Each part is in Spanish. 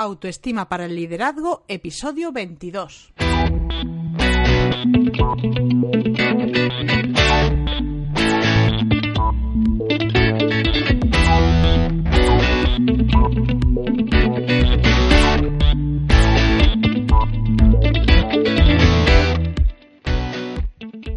Autoestima para el liderazgo, episodio 22.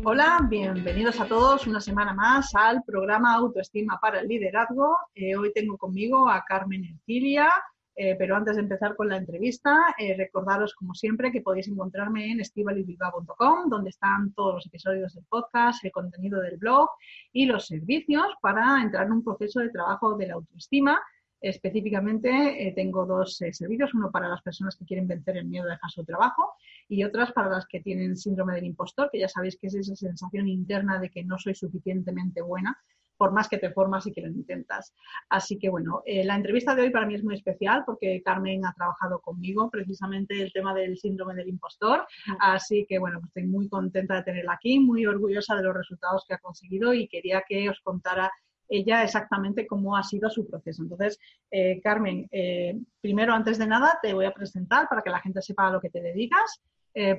Hola, bienvenidos a todos una semana más al programa Autoestima para el Liderazgo. Eh, hoy tengo conmigo a Carmen Ercilia, eh, pero antes de empezar con la entrevista, eh, recordaros como siempre que podéis encontrarme en estivalibilbao.com, donde están todos los episodios del podcast, el contenido del blog y los servicios para entrar en un proceso de trabajo de la autoestima. Específicamente eh, tengo dos servicios, uno para las personas que quieren vencer el miedo de dejar su trabajo y otras para las que tienen síndrome del impostor, que ya sabéis que es esa sensación interna de que no soy suficientemente buena por más que te formas y que lo intentas. Así que bueno, eh, la entrevista de hoy para mí es muy especial porque Carmen ha trabajado conmigo precisamente el tema del síndrome del impostor. Así que bueno, pues estoy muy contenta de tenerla aquí, muy orgullosa de los resultados que ha conseguido y quería que os contara ella exactamente cómo ha sido su proceso. Entonces, eh, Carmen, eh, primero, antes de nada, te voy a presentar para que la gente sepa a lo que te dedicas,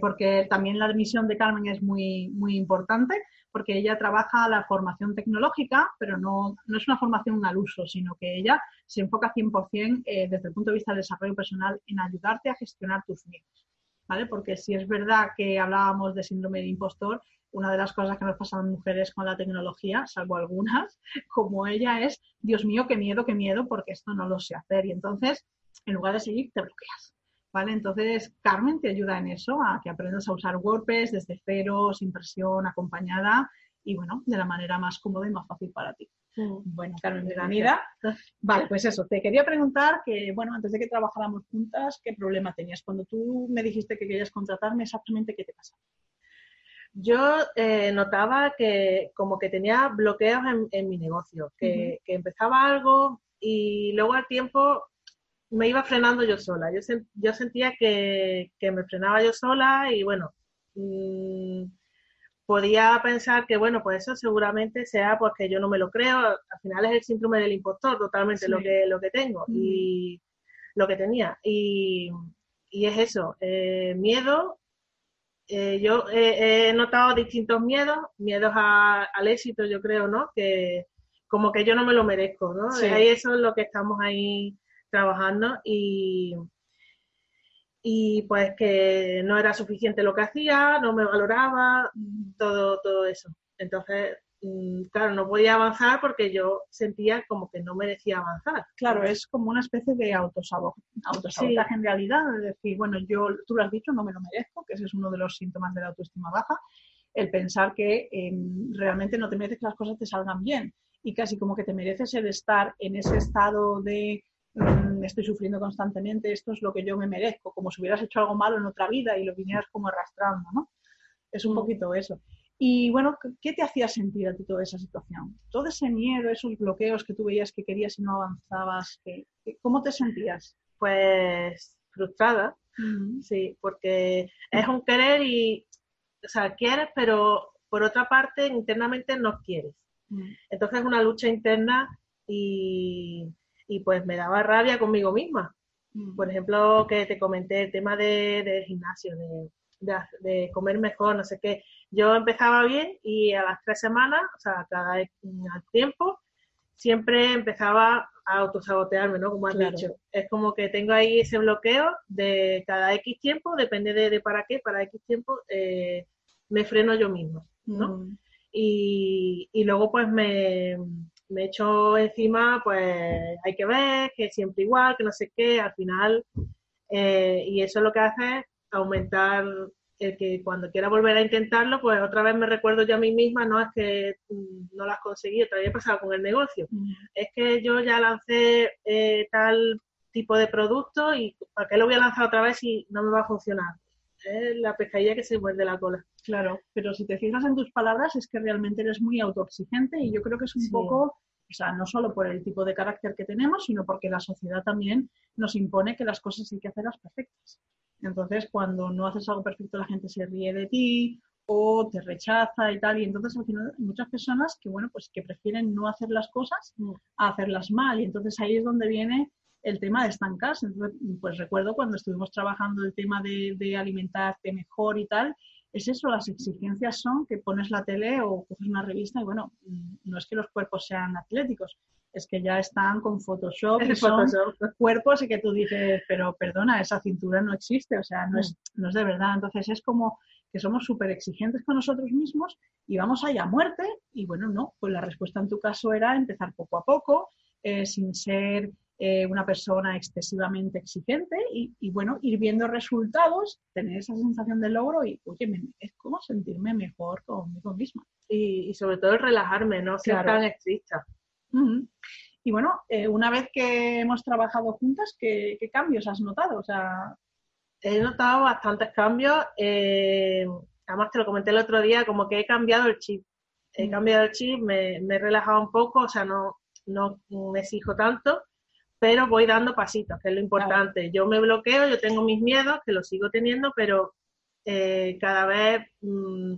porque también la misión de Carmen es muy, muy importante porque ella trabaja la formación tecnológica, pero no, no es una formación al uso, sino que ella se enfoca 100% eh, desde el punto de vista del desarrollo personal en ayudarte a gestionar tus miedos. ¿vale? Porque si es verdad que hablábamos de síndrome de impostor, una de las cosas que nos pasan mujeres con la tecnología, salvo algunas, como ella, es, Dios mío, qué miedo, qué miedo, porque esto no lo sé hacer. Y entonces, en lugar de seguir, te bloqueas. ¿Vale? Entonces, Carmen te ayuda en eso, a que aprendas a usar WordPress desde cero, sin presión, acompañada y, bueno, de la manera más cómoda y más fácil para ti. Mm. Bueno, Carmen, bienvenida. Vale, pues eso, te quería preguntar que, bueno, antes de que trabajáramos juntas, ¿qué problema tenías? Cuando tú me dijiste que querías contratarme, exactamente qué te pasaba. Yo eh, notaba que como que tenía bloqueos en, mi negocio, que, que empezaba algo y luego al tiempo me iba frenando yo sola. Yo, yo sentía que, me frenaba yo sola y bueno, mm, podía pensar que bueno, pues eso seguramente sea porque yo no me lo creo. Al final es el síndrome del impostor totalmente lo, que, lo que tengo y lo que tenía. Y, es eso, eh, miedo. Eh, yo he notado distintos miedos, miedos al éxito, yo creo, ¿no? Que como que yo no me lo merezco, ¿no? Ahí eso es lo que estamos ahí trabajando y, y pues que no era suficiente lo que hacía, no me valoraba, todo, todo eso. Entonces, mm, claro, no podía avanzar porque yo sentía como que no merecía avanzar. Claro, es como una especie de autosabotaje, autosabotaje en realidad, es decir, bueno, yo, tú lo has dicho, no me lo merezco, que ese es uno de los síntomas de la autoestima baja, el pensar que em, realmente no te mereces que las cosas te salgan bien y casi como que te mereces el estar en ese estado de Mm, estoy sufriendo constantemente, esto es lo que yo me merezco, como si hubieras hecho algo malo en otra vida y lo vinieras como arrastrando, ¿no? Es un mm. poquito eso. Y bueno, ¿qué te hacía sentir a ti toda esa situación? Todo ese miedo, esos bloqueos que tú veías que querías y no avanzabas, ¿cómo te sentías? Pues frustrada, sí, porque es un querer y, o sea, quieres, pero por otra parte, internamente no quieres. Mm. Entonces es una lucha interna y y pues me daba rabia conmigo misma. Mm. Por ejemplo, que te comenté el tema de, del gimnasio, de, de, comer mejor, no sé qué. Yo empezaba bien y a las tres semanas, o sea, cada tiempo, siempre empezaba a autosabotearme, ¿no? Como has dicho. Es como que tengo ahí ese bloqueo de cada X tiempo, depende de, para qué, para X tiempo, eh, me freno yo misma, ¿no? Mm. Y, y luego pues me, me echo encima, pues hay que ver, que siempre igual, que no sé qué, al final, eh, y eso lo que hace es aumentar el que cuando quiera volver a intentarlo, pues otra vez me recuerdo yo a mí misma, no es que mm, no las conseguí, otra vez he pasado con el negocio, es que yo ya lancé eh, tal tipo de producto y ¿para qué lo voy a lanzar otra vez si no me va a funcionar? Es la pescadilla que se muerde la cola. Claro, pero si te fijas en tus palabras es que realmente eres muy autoexigente y yo creo que es un poco, o sea, no solo por el tipo de carácter que tenemos, sino porque la sociedad también nos impone que las cosas hay que hacerlas perfectas. Entonces, cuando no haces algo perfecto, la gente se ríe de ti o te rechaza y tal. Y entonces al final muchas personas que, bueno, pues que prefieren no hacer las cosas a hacerlas mal. Y entonces ahí es donde viene el tema de estancarse. Entonces, pues recuerdo cuando estuvimos trabajando el tema de, de alimentarte mejor y tal, es eso, las exigencias son que pones la tele o coges una revista y bueno, no es que los cuerpos sean atléticos, es que ya están con Photoshop y son cuerpos y que tú dices, pero perdona, esa cintura no existe, o sea, no es, no es de verdad. Entonces es como que somos súper exigentes con nosotros mismos y vamos allá a muerte. Y bueno, no, pues la respuesta en tu caso era empezar poco a poco, eh, sin ser eh, una persona excesivamente exigente y, bueno, ir viendo resultados, tener esa sensación de logro y, oye, es como sentirme mejor conmigo misma. Y, sobre todo el relajarme, no ser tan estricta. Y bueno, eh, una vez que hemos trabajado juntas, ¿qué, ¿qué, cambios has notado? O sea, he notado bastantes cambios. Eh, además, te lo comenté el otro día, como que he cambiado el chip. He mm. cambiado el chip, me, he relajado un poco, o sea, no, no me exijo tanto, pero voy dando pasitos, que es lo importante. Yo me bloqueo, yo tengo mis miedos, que los sigo teniendo, pero eh, cada vez mm,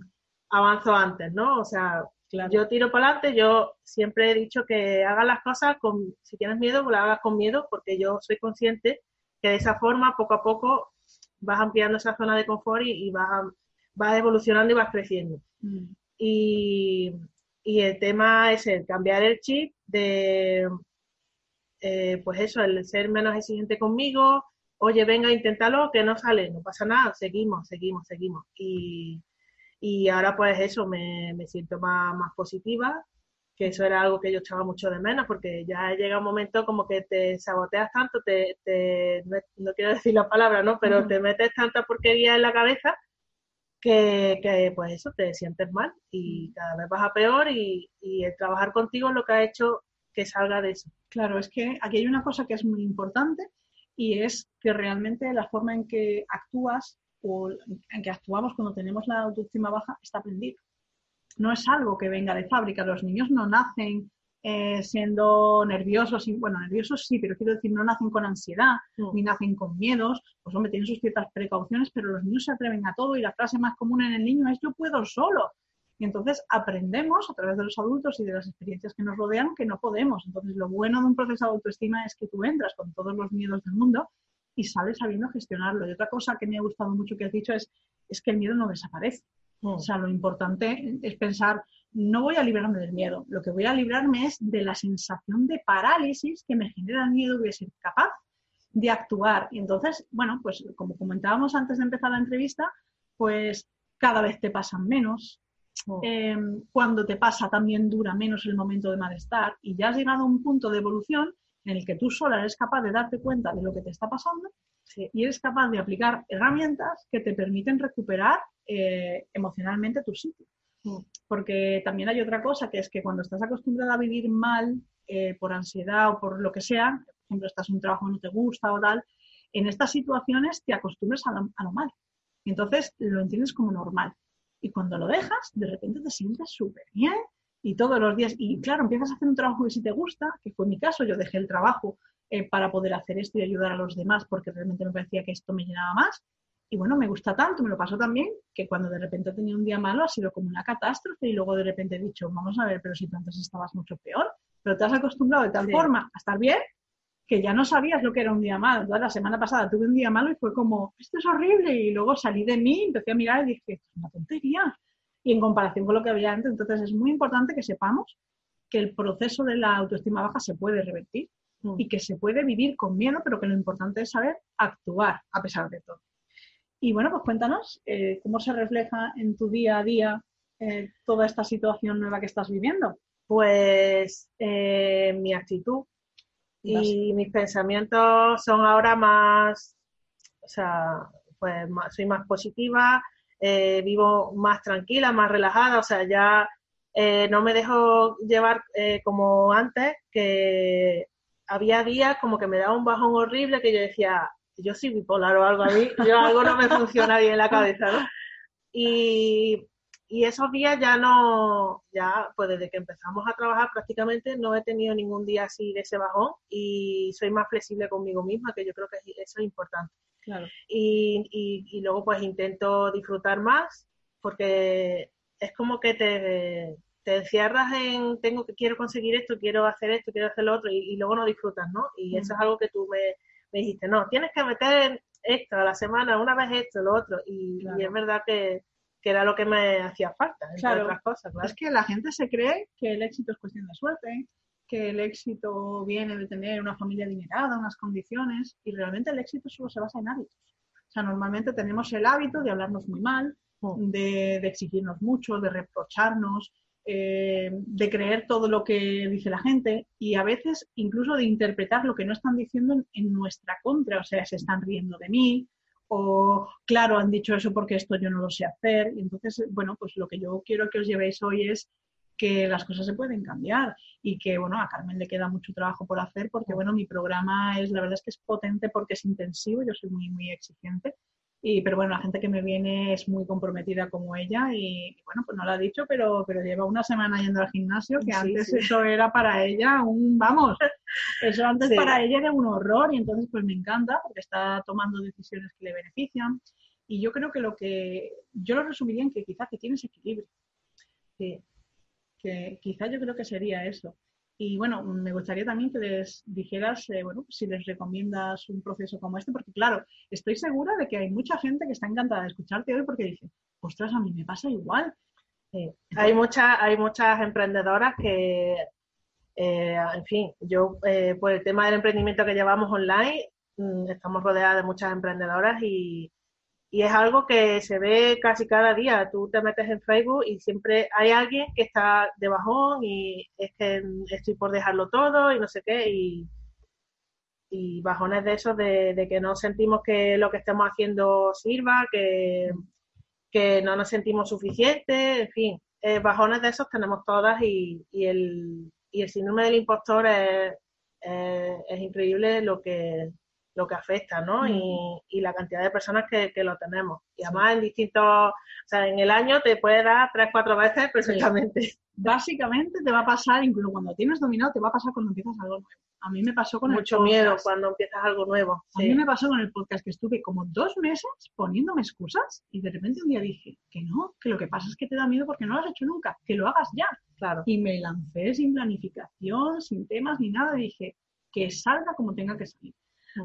avanzo antes, ¿no? O sea, yo tiro para adelante, yo siempre he dicho que hagas las cosas con, si tienes miedo, pues las hagas con miedo, porque yo soy consciente que de esa forma, poco a poco, vas ampliando esa zona de confort y, vas, vas, evolucionando y vas creciendo. Mm. Y, el tema es el cambiar el chip de, eh, pues eso, el ser menos exigente conmigo, oye, venga, inténtalo, que no sale, no pasa nada, seguimos, seguimos, seguimos. Y, ahora pues eso, me, me siento más, más positiva, que eso era algo que yo echaba mucho de menos, porque ya llega un momento como que te saboteas tanto, te, te no, quiero decir la palabra, ¿no? Pero te metes tanta porquería en la cabeza que, que, pues eso, te sientes mal y cada vez vas a peor y, y el trabajar contigo es lo que ha hecho que salga de eso. Claro, es que aquí hay una cosa que es muy importante y es que realmente la forma en que actúas o en que actuamos cuando tenemos la autoestima baja está aprendido no es algo que venga de fábrica. Los niños no nacen eh, siendo nerviosos, bueno, nerviosos sí, pero quiero decir, no nacen con ansiedad, ni nacen con miedos, pues hombre, tienen sus ciertas precauciones, pero los niños se atreven a todo y la frase más común en el niño es yo puedo solo. Y entonces aprendemos a través de los adultos y de las experiencias que nos rodean que no podemos. Entonces lo bueno de un proceso de autoestima es que tú entras con todos los miedos del mundo y sales sabiendo gestionarlo. Y otra cosa que me ha gustado mucho que has dicho es, es que el miedo no desaparece. O sea, lo importante es pensar, no voy a librarme del miedo, lo que voy a librarme es de la sensación de parálisis que me genera el miedo, a ser capaz de actuar. Y entonces, bueno, pues como comentábamos antes de empezar la entrevista, pues cada vez te pasan menos. Em, cuando te pasa también dura menos el momento de malestar y ya has llegado a un punto de evolución en el que tú sola eres capaz de darte cuenta de lo que te está pasando y eres capaz de aplicar herramientas que te permiten recuperar eh, emocionalmente tu sitio. Mm. Porque también hay otra cosa, que es que cuando estás acostumbrada a vivir mal eh, por ansiedad o por lo que sea, por ejemplo, estás en un trabajo que no te gusta o tal, en estas situaciones te acostumbras a lo, a lo mal. Y entonces lo entiendes como normal. Y cuando lo dejas, de repente te sientes súper bien y todos los días, y claro, empiezas a hacer un trabajo que sí te gusta, que fue mi caso, yo dejé el trabajo eh, para poder hacer esto y ayudar a los demás porque realmente me parecía que esto me llenaba más. Y bueno, me gusta tanto, me lo pasó también, que cuando de repente tenía un día malo ha sido como una catástrofe y luego de repente he dicho, vamos a ver, pero si tú antes estabas mucho peor, pero te has acostumbrado de tal forma a estar bien que ya no sabías lo que era un día malo. Entonces la semana pasada tuve un día malo y fue como, esto es horrible y luego salí de mí, empecé a mirar y dije, esto es una tontería. Y en comparación con lo que había antes, entonces es muy importante que sepamos que el proceso de la autoestima baja se puede revertir mm. y que se puede vivir con miedo, pero que lo importante es saber actuar a pesar de todo. Y bueno, pues cuéntanos eh, cómo se refleja en tu día a día eh, toda esta situación nueva que estás viviendo. Pues eh, mi actitud y mis pensamientos son ahora más, o sea, pues soy más positiva, vivo más tranquila, más relajada, o sea, ya no me dejo llevar como antes, que había días como que me daba un bajón horrible que yo decía, yo soy bipolar o algo a mí, yo algo no me funciona bien en la cabeza, ¿no? Y, y esos días ya no, ya pues desde que empezamos a trabajar prácticamente no he tenido ningún día así de ese bajón y soy más flexible conmigo misma, que yo creo que eso es importante. Claro. Y, y, y luego pues intento disfrutar más porque es como que te, te encierras en tengo que quiero conseguir esto, quiero hacer esto, quiero hacer lo otro y, luego no disfrutas, ¿no? Y eso es algo que tú me, me, dijiste, no, tienes que meter esto a la semana, una vez esto, lo otro y, y es verdad que, que, era lo que me hacía falta, entre claro. otras cosas. Claro. Es que la gente se cree que el éxito es cuestión de suerte, que el éxito viene de tener una familia adinerada, unas condiciones y realmente el éxito solo se basa en hábitos. O sea, normalmente tenemos el hábito de hablarnos muy mal, de, de, exigirnos mucho, de reprocharnos, eh, de creer todo lo que dice la gente y a veces incluso de interpretar lo que no están diciendo en, en, nuestra contra, o sea, se están riendo de mí o claro, han dicho eso porque esto yo no lo sé hacer. Y entonces, bueno, pues lo que yo quiero que os llevéis hoy es que las cosas se pueden cambiar y que, bueno, a Carmen le queda mucho trabajo por hacer porque, bueno, mi programa es, la verdad es que es potente porque es intensivo, yo soy muy, muy exigente y, pero bueno, la gente que me viene es muy comprometida como ella y, bueno, pues no lo ha dicho, pero, pero lleva una semana yendo al gimnasio, que sí, antes sí. eso era para ella un, vamos, eso antes sí. para ella era un horror y entonces pues me encanta porque está tomando decisiones que le benefician y yo creo que lo que, yo lo resumiría en que quizás que tienes equilibrio, que, que quizás yo creo que sería eso. Y bueno, me gustaría también que les dijeras, eh, bueno, si les recomiendas un proceso como este, porque claro, estoy segura de que hay mucha gente que está encantada de escucharte hoy porque dice, ostras, a mí me pasa igual. Sí. Hay, mucha, hay muchas emprendedoras que, eh, en fin, yo eh, por el tema del emprendimiento que llevamos online, mmm, estamos rodeadas de muchas emprendedoras y, y es algo que se ve casi cada día. Tú te metes en Facebook y siempre hay alguien que está de bajón y es que estoy por dejarlo todo y no sé qué. Y, y bajones de esos de, que no sentimos que lo que estemos haciendo sirva, que, que no nos sentimos suficientes, en fin. Eh, bajones de esos tenemos todas y, y, el, y el síndrome del impostor es, es increíble lo que, lo que afecta, ¿no? Y, y, la cantidad de personas que, que, lo tenemos. Y además en distintos, o sea, en el año te puede dar tres, cuatro veces perfectamente. Sí. Básicamente te va a pasar, incluso cuando tienes dominado, te va a pasar cuando empiezas algo nuevo. A mí me pasó con Mucho el podcast. miedo cuando empiezas algo nuevo. Sí. A mí me pasó con el podcast que estuve como dos meses poniéndome excusas y de repente un día dije que no, que lo que pasa es que te da miedo porque no lo has hecho nunca, que lo hagas ya. Claro. Y me lancé sin planificación, sin temas ni nada, y dije que salga como tenga que salir.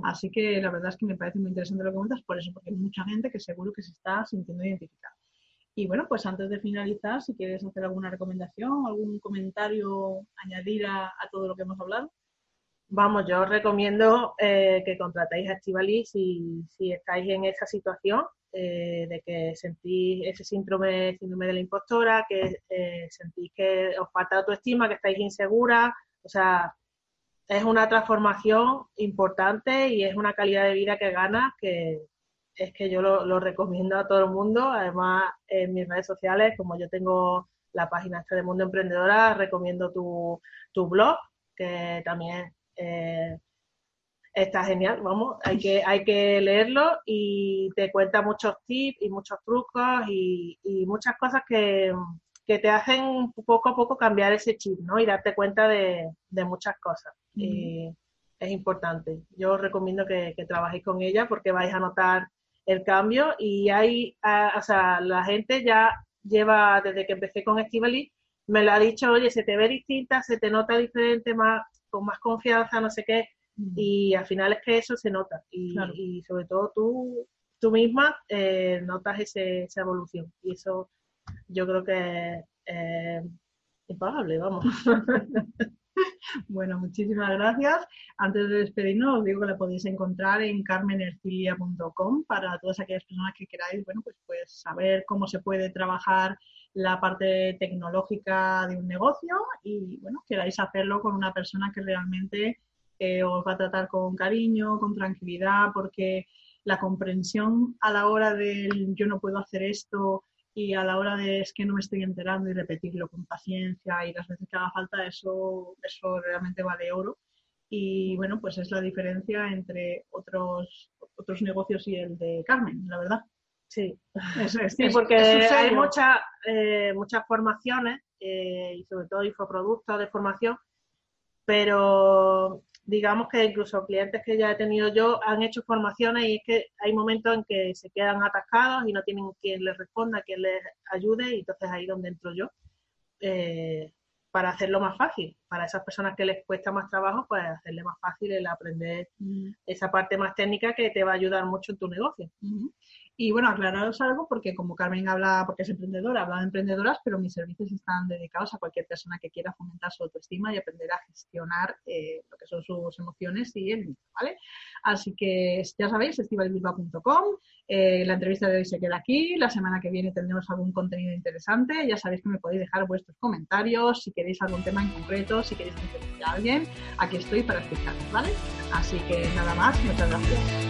Así que la verdad es que me parece muy interesante lo que comentas, por eso, porque hay mucha gente que seguro que se está sintiendo identificada. Y bueno, pues antes de finalizar, si quieres hacer alguna recomendación, algún comentario, añadir a, a todo lo que hemos hablado. Vamos, yo os recomiendo eh, que contratéis a Estivalis si, si estáis en esa situación eh, de que sentís ese síndrome, síndrome de la impostora, que eh, sentís que os falta autoestima, que estáis insegura, o sea, es una transformación importante y es una calidad de vida que ganas que es que yo lo, recomiendo a todo el mundo. Además, en mis redes sociales, como yo tengo la página esta de Mundo Emprendedora, recomiendo tu, tu blog, que también eh, está genial, vamos, hay que, hay que leerlo y te cuenta muchos tips y muchos trucos y, y muchas cosas que, que te hacen poco a poco cambiar ese chip, ¿no? Y darte cuenta de, de muchas cosas. Y es importante. Yo os recomiendo que, que, trabajéis con ella porque vais a notar el cambio y hay, a, o sea, la gente ya lleva, desde que empecé con Estivali, me lo ha dicho, oye, se te ve distinta, se te nota diferente, más, con más confianza, no sé qué, y al final es que eso se nota. Y, claro. y sobre todo tú, tú misma eh, notas ese, esa evolución. Y eso yo creo que es eh, impagable, vamos. bueno, muchísimas gracias. Antes de despedirnos, os digo que la podéis encontrar en carmenercilia.com para todas aquellas personas que queráis, bueno, pues, pues saber cómo se puede trabajar la parte tecnológica de un negocio y, bueno, queráis hacerlo con una persona que realmente eh, os va a tratar con cariño, con tranquilidad, porque la comprensión a la hora del yo no puedo hacer esto y a la hora de es que no me estoy enterando y repetirlo con paciencia y las veces que haga falta, eso, eso realmente vale oro. y bueno, pues es la diferencia entre otros, otros negocios y el de Carmen, la verdad. Sí, sí porque hay muchas eh, muchas formaciones eh, y sobre todo infoproductos de formación, pero digamos que incluso clientes que ya he tenido yo han hecho formaciones y es que hay momentos en que se quedan atascados y no tienen quien les responda, quien les ayude y entonces ahí donde entro yo. Eh, para hacerlo más fácil. Para esas personas que les cuesta más trabajo, pues hacerle más fácil el aprender mm. esa parte más técnica que te va a ayudar mucho en tu negocio. Y bueno, aclararos algo, porque como Carmen habla, porque es emprendedora, habla de emprendedoras, pero mis servicios están dedicados a cualquier persona que quiera fomentar su autoestima y aprender a gestionar eh, lo que son sus emociones y el mismo, ¿vale? Así que ya sabéis, estivalbilba.com. Eh, la entrevista de hoy se queda aquí. La semana que viene tendremos algún contenido interesante. Ya sabéis que me podéis dejar vuestros comentarios. Si queréis algún tema en concreto, si queréis entrevistar a alguien, aquí estoy para explicaros, ¿vale? Así que nada más, muchas gracias.